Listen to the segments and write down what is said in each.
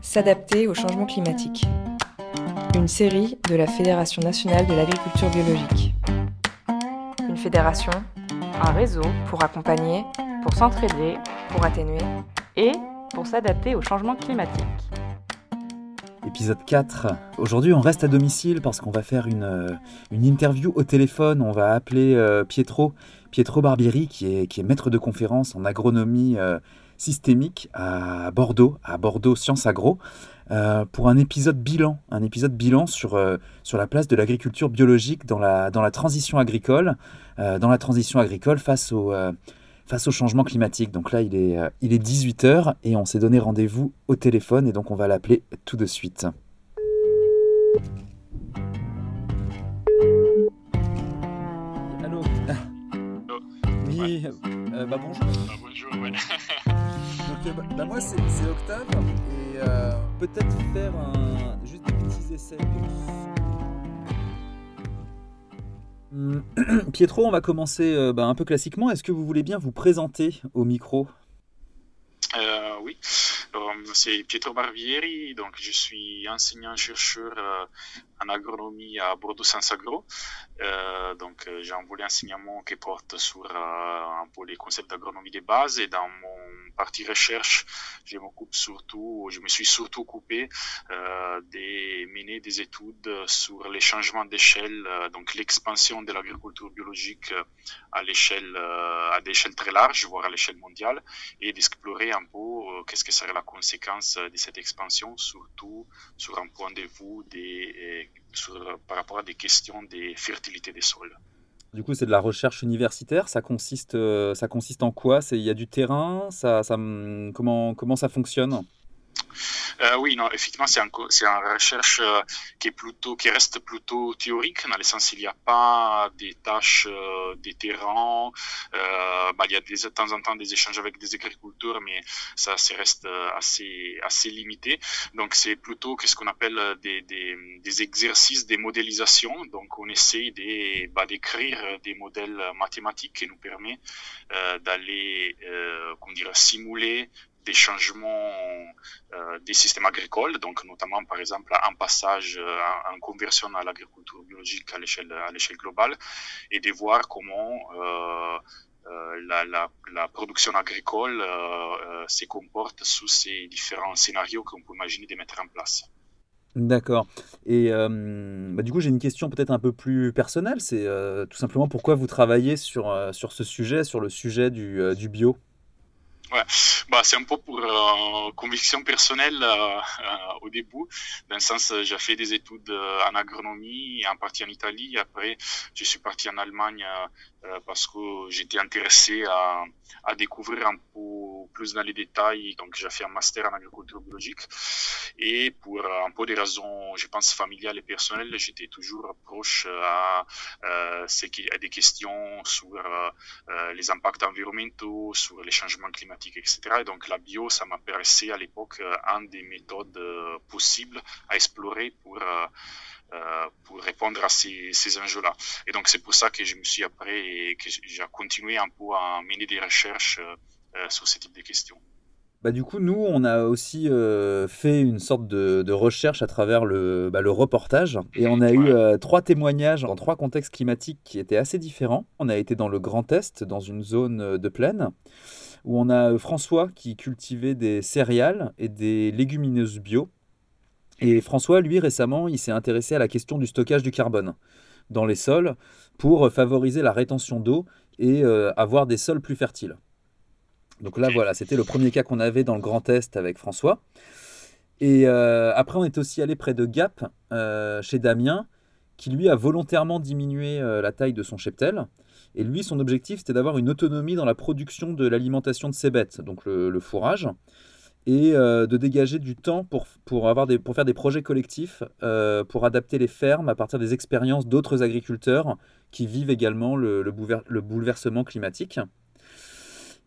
S'adapter au changement climatique. Une série de la Fédération nationale de l'agriculture biologique. Une fédération, un réseau pour accompagner, pour s'entraider, pour atténuer et pour s'adapter au changement climatique. Épisode 4. Aujourd'hui, on reste à domicile parce qu'on va faire une, euh, une interview au téléphone. On va appeler euh, Pietro, Pietro Barbieri, qui est, qui est maître de conférence en agronomie euh, systémique à Bordeaux, à Bordeaux Sciences Agro, pour un épisode bilan, un épisode bilan sur, sur la place de l'agriculture biologique dans la, dans la transition agricole, dans la transition agricole face au face au changement climatique. Donc là, il est, euh, il est 18h et on s'est donné rendez-vous au téléphone et donc on va l'appeler tout de suite. Allô Oui, euh, bah bonjour. Ah, bonjour, ouais. Bah, bah, moi, c'est Octave et euh, peut-être faire juste des petits essais. De Hum, Pietro, on va commencer euh, bah, un peu classiquement. Est-ce que vous voulez bien vous présenter au micro? Euh, oui, c'est Pietro Barbieri, donc je suis enseignant-chercheur euh, en agronomie à Bordeaux Sciences Agro. Euh, donc euh, j'ai un volet enseignement qui porte sur un peu les concepts d'agronomie de base et dans mon partie recherche, je m'occupe surtout, je me suis surtout euh, de mener des études sur les changements d'échelle, donc l'expansion de l'agriculture biologique à l'échelle à des échelles très larges, voire à l'échelle mondiale, et d'explorer un peu qu'est-ce que serait la conséquence de cette expansion, surtout sur un point de vue des, euh, sur, par rapport à des questions de fertilité des sols. Du coup, c'est de la recherche universitaire. Ça consiste, euh, ça consiste en quoi? Il y a du terrain? Ça, hum, comment ça fonctionne? Euh, oui, non, effectivement, c'est un, une recherche euh, qui reste plutôt théorique, dans le sens il n'y a pas des tâches euh, des terrains. Euh, bah, il y a de temps en temps des échanges avec des agriculteurs, mais ça, reste assez, assez limité. Donc, c'est plutôt qu'est-ce qu'on appelle des, des, exercices, des modélisations. Donc, on essaye de, bah, d'écrire des modèles mathématiques qui nous permet d'aller, comment dire, simuler des changements euh, des systèmes agricoles, donc notamment par exemple un passage euh, en, en conversion à l'agriculture biologique à l'échelle à l'échelle globale, et de voir comment euh, euh, la, la, la production agricole euh, euh, se comporte sous ces différents scénarios qu'on peut imaginer de mettre en place. D'accord. Et euh, bah, du coup, j'ai une question peut-être un peu plus personnelle. C'est euh, tout simplement pourquoi vous travaillez sur, euh, sur ce sujet, sur le sujet du, euh, du bio? Ouais, bah, c'est un peu pour euh, conviction personnelle euh, euh, au début, dans le sens j'ai fait des études en agronomie, en partie en Italie. Après, je suis parti en Allemagne parce que j'étais intéressé à, à découvrir un peu plus dans les détails. Donc, j'ai fait un master en agriculture biologique. Et pour un peu des raisons, je pense, familiales et personnelles, j'étais toujours proche à, euh, à des questions sur les impacts environnementaux, sur les changements climatiques, etc. Et donc la bio, ça m'apparaissait à l'époque euh, un des méthodes euh, possibles à explorer pour, euh, pour répondre à ces, ces enjeux-là. Et donc c'est pour ça que je me suis après, que j'ai continué un peu à mener des recherches sur ce type de questions. Bah, du coup, nous, on a aussi euh, fait une sorte de, de recherche à travers le, bah, le reportage. Et on a eu euh, trois témoignages dans trois contextes climatiques qui étaient assez différents. On a été dans le Grand Est, dans une zone de plaine, où on a euh, François qui cultivait des céréales et des légumineuses bio. Et François, lui, récemment, il s'est intéressé à la question du stockage du carbone dans les sols pour euh, favoriser la rétention d'eau et euh, avoir des sols plus fertiles. Donc là, voilà, c'était le premier cas qu'on avait dans le Grand Est avec François. Et euh, après, on est aussi allé près de Gap, euh, chez Damien, qui lui a volontairement diminué la taille de son cheptel. Et lui, son objectif, c'était d'avoir une autonomie dans la production de l'alimentation de ses bêtes, donc le, fourrage, et euh, de dégager du temps pour, pour, avoir des, pour faire des projets collectifs, euh, pour adapter les fermes à partir des expériences d'autres agriculteurs qui vivent également le, le bouleversement climatique.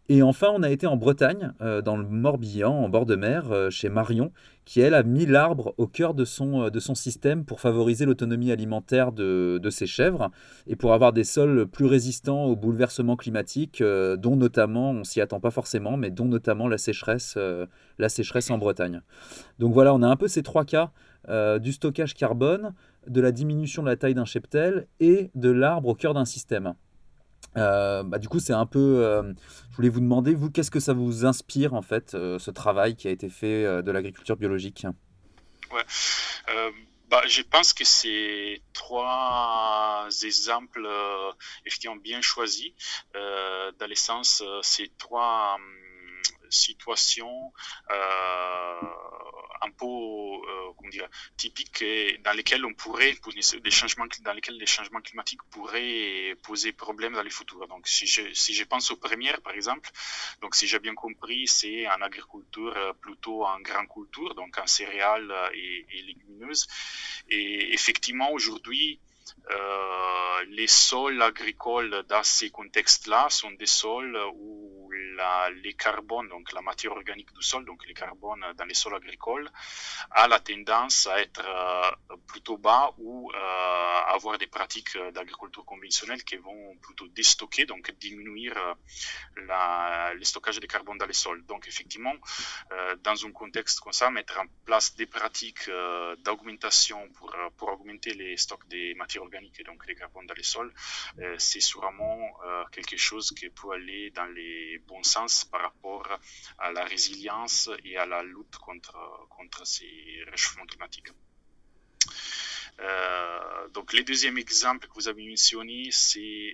Et enfin, on a été en Bretagne, euh, dans le Morbihan, en bord de mer, euh, chez Marion, qui elle a mis l'arbre au cœur de son, euh, de son système pour favoriser l'autonomie alimentaire de, de, ses chèvres et pour avoir des sols plus résistants aux bouleversements climatiques, dont notamment, on s'y attend pas forcément, mais dont notamment la sécheresse, la sécheresse en Bretagne. Donc voilà, on a un peu ces trois cas du stockage carbone, de la diminution de la taille d'un cheptel et de l'arbre au cœur d'un système. Euh, bah, du coup, c'est un peu. Euh, je voulais vous demander, vous, qu'est-ce que ça vous inspire, en fait, euh, ce travail qui a été fait de l'agriculture biologique? Ouais. Bah, je pense que c'est trois exemples effectivement bien choisis. dans l'essence, c'est trois hum, situations un peu euh, comment dire, typiques dans lesquelles on pourrait, des changements, dans lesquels les changements climatiques pourraient poser problème dans les futurs. Donc, si je, si je pense aux premières, par exemple, donc si j'ai bien compris, c'est en agriculture euh, plutôt en grande culture, donc en céréales et, légumineuses. Et effectivement, aujourd'hui, euh, les sols agricoles dans ces contextes-là sont des sols où les carbones, donc la matière organique du sol, donc les carbones dans les sols agricoles, a la tendance à être euh, plutôt bas ou euh, avoir des pratiques d'agriculture conventionnelle qui vont plutôt déstocker, donc diminuer la, le stockage de carbone dans les sols. Donc effectivement, dans un contexte comme ça, mettre en place des pratiques d'augmentation pour, pour augmenter les stocks des matières organiques et donc les carbones dans les sols, euh, c'est sûrement euh, quelque chose qui peut aller dans les bons sens par rapport à la résilience et à la lutte contre, contre ces réchauffements climatiques. Euh, donc, les deuxième exemple que vous avez mentionné, c'est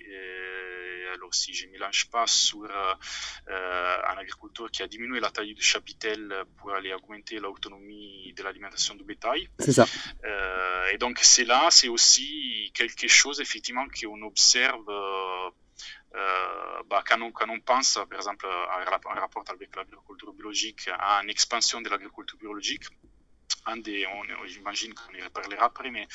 alors si je ne mélange pas sur euh, un agriculteur qui a diminué la taille du chapitel pour aller augmenter l'autonomie de l'alimentation du bétail. C'est ça. Euh, et donc c'est là, c'est aussi quelque chose effectivement qu'on observe. Euh, bah, quand, on, quand, on, pense, par exemple, en rapport avec l'agriculture biologique, à une expansion de l'agriculture biologique, un des, j'imagine qu'on y reparlera après, mais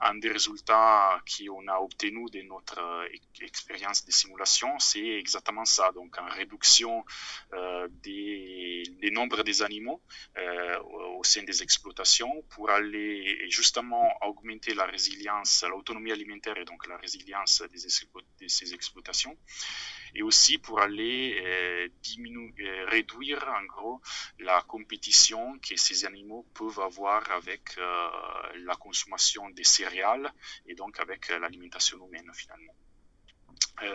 un des résultats qu'on a obtenu de notre euh, expérience de simulation, c'est exactement ça. Donc, une réduction euh, des, des nombres des animaux euh, au sein des exploitations pour aller justement augmenter la résilience, l'autonomie alimentaire et donc la résilience des, de ces exploitations et aussi pour aller diminuer, réduire en gros la compétition que ces animaux peuvent avoir avec euh, la consommation des céréales et donc avec l'alimentation humaine finalement.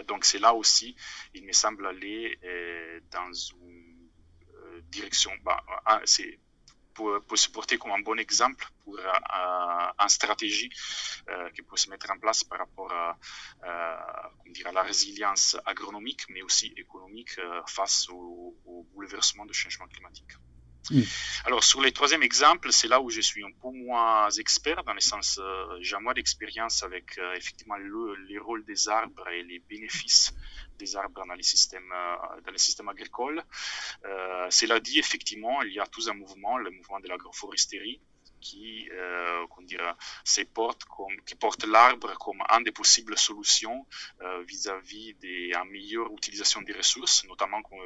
donc c'est là aussi, il me semble aller dans une direction, bah, c'est pour, se porter comme un bon exemple pour une stratégie euh, qui peut se mettre en place par rapport à, à la résilience agronomique, mais aussi économique euh, face au, au, bouleversement du changement climatique. Alors, sur les troisième exemple, c'est là où je suis un peu moins expert, dans le sens, euh, j'ai moins d'expérience avec effectivement le, les rôles des arbres et les bénéfices des arbres dans les systèmes, euh, dans les systèmes agricoles. Euh, cela dit, effectivement, il y a tout un mouvement, le mouvement de l'agroforesterie, qui, euh, porte qui porte l'arbre comme une des possibles solutions euh, vis-à-vis d'une meilleure utilisation des ressources, notamment comme,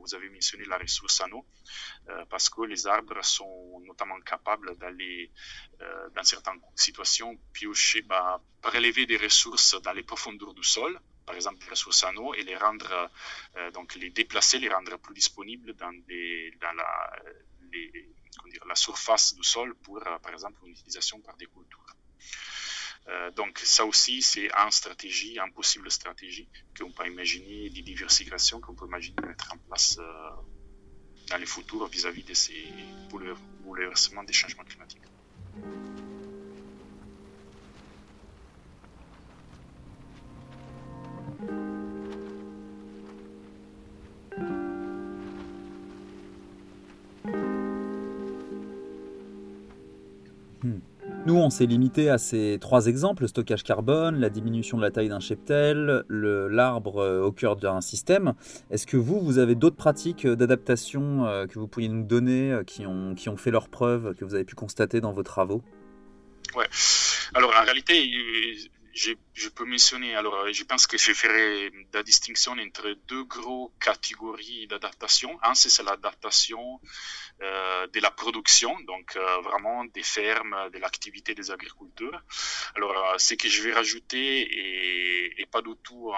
vous avez mentionné la ressource en eau, parce que les arbres sont notamment capables d'aller, dans certaines situations, piocher, bah, prélever des ressources dans les profondeurs du sol, par exemple des ressources en eau et les rendre, euh, donc les déplacer, les rendre plus disponibles dans, des, dans la, la surface du sol pour, euh, par exemple, une utilisation par des cultures. Euh, donc ça aussi, c'est une stratégie, une possible stratégie qu'on peut imaginer, des diversifications qu'on peut imaginer mettre en place dans les futurs vis-à-vis de ces bouleversements des changements climatiques. Nous, on s'est limité à ces trois exemples, le stockage carbone, la diminution de la taille d'un cheptel, l'arbre euh, au cœur d'un système. Est-ce que vous, vous avez d'autres pratiques euh, d'adaptation euh, que vous pourriez nous donner, qui ont, qui ont fait leurs preuves, que vous avez pu constater dans vos travaux? Ouais. Alors, en réalité, je, peux mentionner, alors je pense que je ferai la distinction entre deux gros catégories d'adaptation. Un, c'est l'adaptation euh, de la production, donc euh, vraiment des fermes, de l'activité des agriculteurs. Alors, euh, ce que je vais rajouter est, pas du tout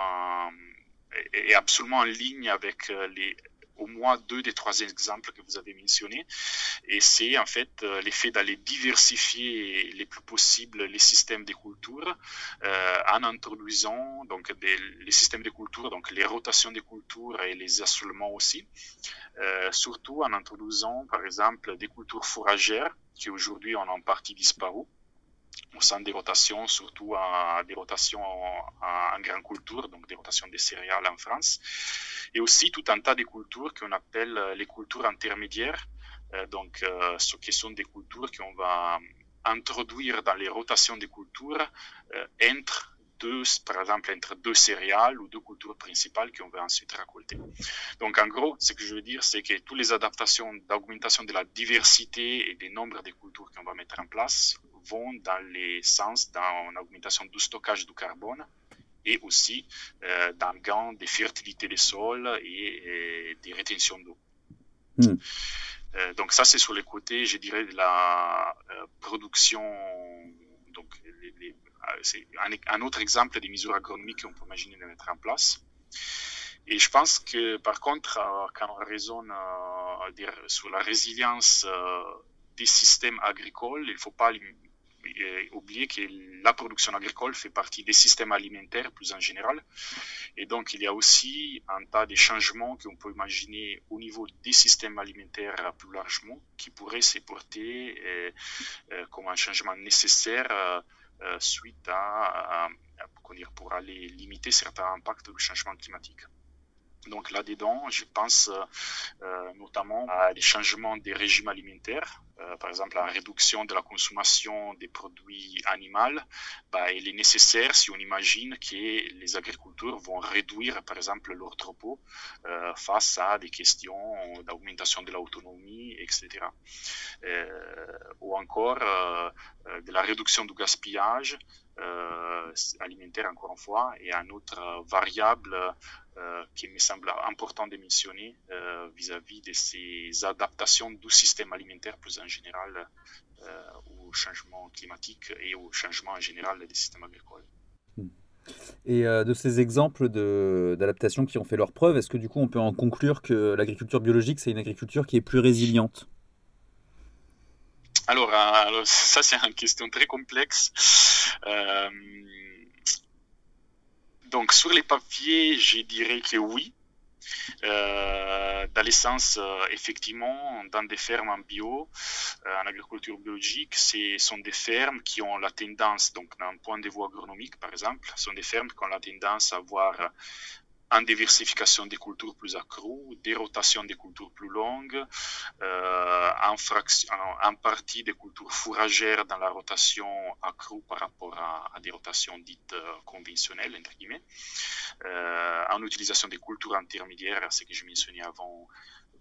est absolument en ligne avec les au moins deux des trois exemples que vous avez mentionnés. Et c'est en fait euh, l'effet d'aller diversifier les plus possible les systèmes de culture euh, en introduisant donc les systèmes de culture, donc les rotations de culture et les assolements aussi, euh, surtout en introduisant par exemple des cultures fourragères qui aujourd'hui ont en partie disparu au sein des rotations, surtout à des rotations en, grande culture, donc des rotations des céréales en France, et aussi tout un tas de cultures qu'on appelle les cultures intermédiaires, euh, donc euh, ce qui sont des cultures qu'on va introduire dans les rotations des cultures euh, entre deux, par exemple, entre deux céréales ou deux cultures principales qu'on va ensuite récolter. Donc, en gros, ce que je veux dire, c'est que toutes les adaptations d'augmentation de la diversité et des nombres de cultures qu'on va mettre en place vont dans les sens d'une augmentation du stockage du carbone et aussi euh, dans le gain des fertilités des sols et, des rétentions d'eau. Hmm. Euh, donc ça, c'est sur les côtés, je dirais, de la euh, production. Donc, c'est un, autre exemple des mesures agronomiques qu'on peut imaginer de mettre en place. Et je pense que, par contre, quand on raisonne sur la résilience des systèmes agricoles, il ne faut pas oublier que la production agricole fait partie des systèmes alimentaires plus en général. Et donc, il y a aussi un tas de changements qu'on peut imaginer au niveau des systèmes alimentaires plus largement qui pourraient se porter euh, euh, comme un changement nécessaire euh, suite à, pour aller limiter certains impacts du changement climatique. Donc là-dedans, je pense notamment à des changements des régimes alimentaires euh, par exemple la réduction de la consommation des produits animaux, bah, il est nécessaire si on imagine que les agriculteurs vont réduire par exemple leur troupeau euh, face à des questions d'augmentation de l'autonomie, etc. Euh, ou encore de la réduction du gaspillage alimentaire encore une fois et un autre variable qui me semble important de mentionner euh, vis-à-vis de ces adaptations du système alimentaire plus en général euh, au changement climatique et au changement en général des systèmes agricoles. Hmm. Et de ces exemples d'adaptation qui ont fait leur preuve, est-ce que du coup on peut en conclure que l'agriculture biologique, c'est une agriculture qui est plus résiliente? Alors, alors, ça c'est une question très complexe. Donc sur les papiers, je dirais que oui. Euh, dans l'essence, euh, effectivement, dans des fermes en bio, euh, en agriculture biologique, ce sont des fermes qui ont la tendance, donc d'un point de vue agronomique par exemple, sont des fermes qui ont la tendance à avoir en diversification des cultures plus accrues, des rotations des cultures plus longues, euh, en, partie des cultures fourragères dans la rotation accrue par rapport à, des rotations dites euh, conventionnelles, entre guillemets, euh, en utilisation des cultures intermédiaires, ce que je mentionnais avant,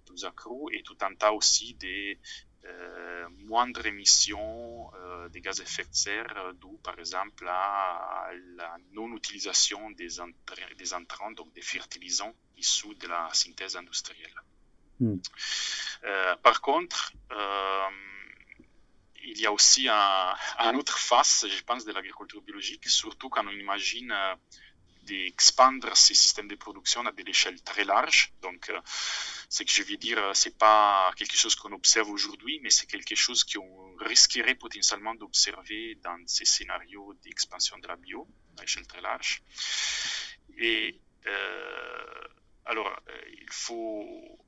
plus accrues, et tout un tas aussi des moindre émission euh, des gaz à effet de serre, euh, d'où par exemple à, la non-utilisation des, des entrants, donc des fertilisants issus de la synthèse industrielle. Hmm. par contre, il y a aussi un, un, autre face, je pense, de l'agriculture biologique, surtout quand on imagine d'expandre ces systèmes de production à des échelles très larges. Donc, euh, ce que je veux dire, euh, c'est pas quelque chose qu'on observe aujourd'hui, mais c'est quelque chose qu'on risquerait potentiellement d'observer dans ces scénarios d'expansion de la bio à échelle très large. Et euh, alors, il faut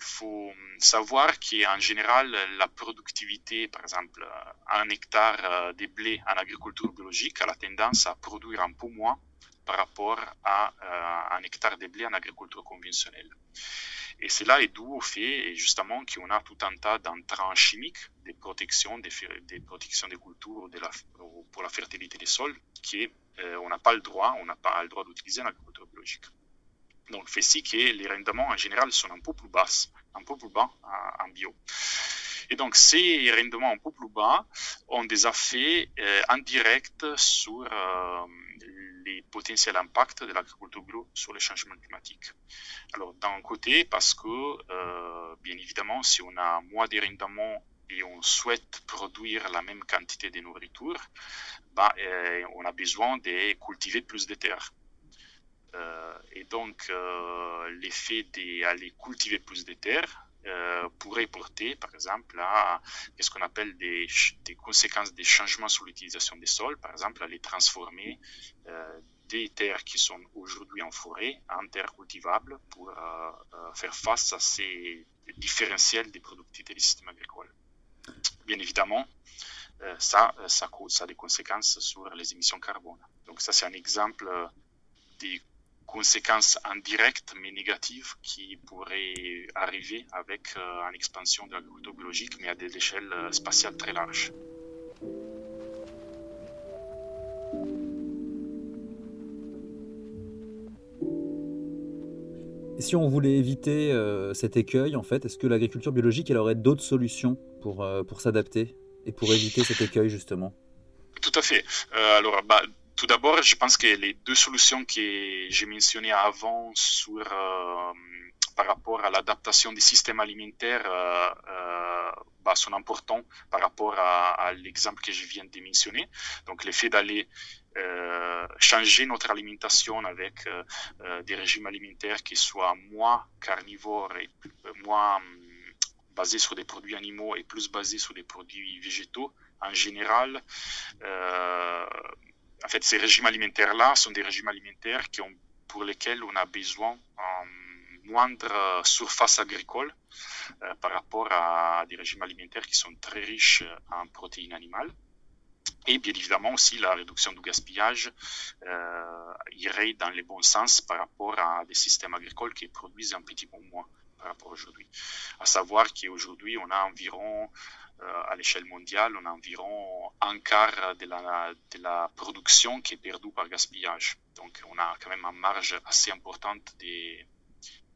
il faut savoir qu'en général, la productivité, par exemple, un hectare de blé en agriculture biologique a la tendance à produire un peu moins par rapport à euh, un hectare de blé en agriculture conventionnelle. Et cela est dû au fait, justement, qu'on a tout un tas d'entrants chimiques, des protections, des, protections des cultures de pour la fertilité des sols, qui euh, on n'a pas le droit, on n'a pas le droit d'utiliser en agriculture biologique. Donc, fait si que les rendements en général sont un peu plus bas, un peu plus bas en bio. Et donc, ces rendements un peu plus bas ont des effets indirects sur les potentiels impacts de l'agriculture bio sur le changement climatique. Alors, d'un côté, parce que, euh, bien évidemment, si on a moins de rendements et on souhaite produire la même quantité de nourriture, bah, euh, on a besoin de cultiver plus de terres. Euh, et donc, l'effet d'aller cultiver plus de terres euh, pourrait porter, par exemple, à ce qu'on appelle des, conséquences des changements sur l'utilisation des sols, par exemple, à les transformer euh, des terres qui sont aujourd'hui en forêt en terres cultivables pour euh, faire face à ces différentiels des productivités des systèmes agricoles. Bien évidemment, ça a des conséquences sur les émissions carbone. Donc ça, c'est un exemple des conséquences indirectes mais négatives qui pourraient arriver avec euh, une expansion de l'agriculture biologique, mais à des échelles euh, spatiales très larges. Et si on voulait éviter euh, cet écueil, en fait, est-ce que l'agriculture biologique elle aurait d'autres solutions pour, pour s'adapter et pour éviter cet écueil justement? Tout à fait. alors, bah, tout d'abord, je pense que les deux solutions que j'ai mentionnées avant euh, par rapport à l'adaptation des systèmes alimentaires euh, euh, bah, sont importantes par rapport à, l'exemple que je viens de mentionner. Donc, le fait d'aller changer notre alimentation avec des régimes alimentaires qui soient moins carnivores moins basés sur des produits animaux et plus basés sur des produits végétaux en général en fait, ces régimes alimentaires-là sont des régimes alimentaires qui ont, pour lesquels on a besoin en moindre surface agricole euh, par rapport à des régimes alimentaires qui sont très riches en protéines animales. Et bien évidemment aussi la réduction du gaspillage euh, irait dans le bon sens par rapport à des systèmes agricoles qui produisent un petit peu moins par rapport aujourd'hui. À savoir qu'aujourd'hui on a environ euh, à l'échelle mondiale, on a environ un quart de la, production qui est perdue par gaspillage. Donc on a quand même une marge assez importante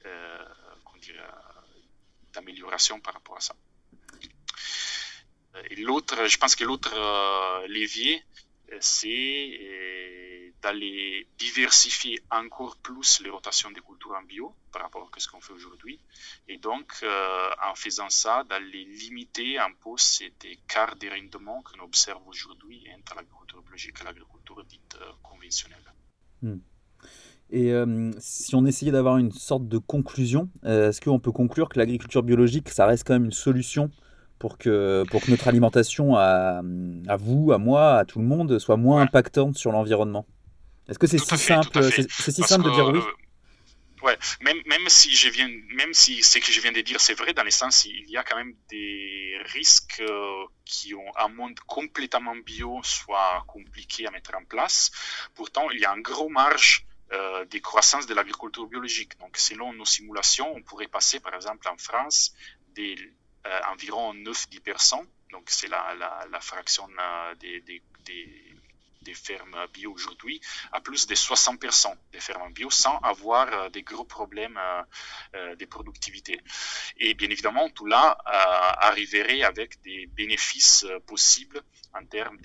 euh, d'amélioration par rapport à ça. Et l'autre, je pense que l'autre euh, levier, c'est d'aller diversifier encore plus les rotations des cultures en bio par rapport à ce qu'on fait aujourd'hui. Et donc, euh, en faisant ça, d'aller limiter un peu cet écart de rendement qu'on observe aujourd'hui entre l'agriculture biologique et l'agriculture dite euh, conventionnelle. Hmm. Et euh, si on essayait d'avoir une sorte de conclusion, est-ce qu'on peut conclure que l'agriculture biologique, ça reste quand même une solution pour que, pour que notre alimentation à, à vous, à moi, à tout le monde, soit moins impactante sur l'environnement? Est-ce que c'est si, simple, c'est si simple de dire oui euh, Ouais, même, même si je viens, même si ce que je viens de dire c'est vrai, dans le sens il y a quand même des risques euh, qui ont un monde complètement bio soit compliqué à mettre en place. Pourtant, il y a un gros marge euh, de croissance de l'agriculture biologique. Donc, selon nos simulations, on pourrait passer, par exemple, en France, d'environ 9-10%. Donc, c'est la, la, la, fraction des, des, des des fermes bio aujourd'hui à plus de 60% des fermes bio sans avoir euh, des gros problèmes euh, euh, de productivité. Et bien évidemment, tout là arriverait avec des bénéfices possibles en termes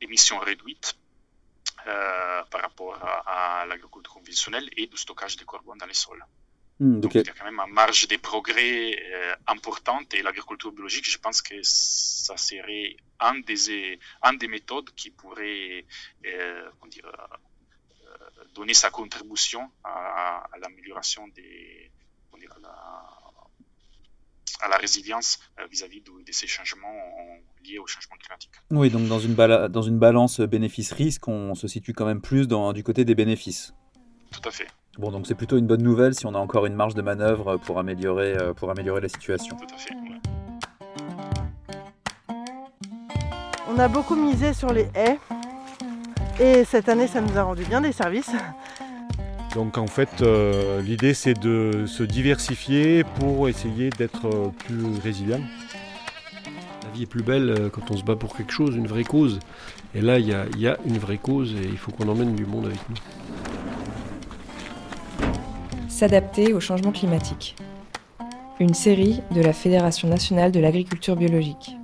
d'émissions réduites par rapport à, l'agriculture conventionnelle et du stockage de carbone dans les sols. Hmm, Donc, il y a quand même une marge de progrès euh, importante et l'agriculture biologique, je pense que ça serait un des, un des méthodes qui pourrait euh, euh, donner sa contribution à, à l'amélioration des, à, la, à la résilience euh, vis-à-vis de, de, ces changements liés au changement climatique. Oui, donc dans une, dans une balance bénéfice-risque, on se situe quand même plus dans, du côté des bénéfices. Tout à fait. Bon, donc c'est plutôt une bonne nouvelle si on a encore une marge de manœuvre pour améliorer, euh, pour améliorer la situation. Tout à fait. On a beaucoup misé sur les haies et cette année ça nous a rendu bien des services. Donc en fait euh, l'idée c'est de se diversifier pour essayer d'être euh, plus résilient. La vie est plus belle quand on se bat pour quelque chose, une vraie cause. Et là il y, y a, une vraie cause et il faut qu'on emmène du monde avec nous s'adapter au changement climatique. une série de la Fédération nationale de l'agriculture biologique.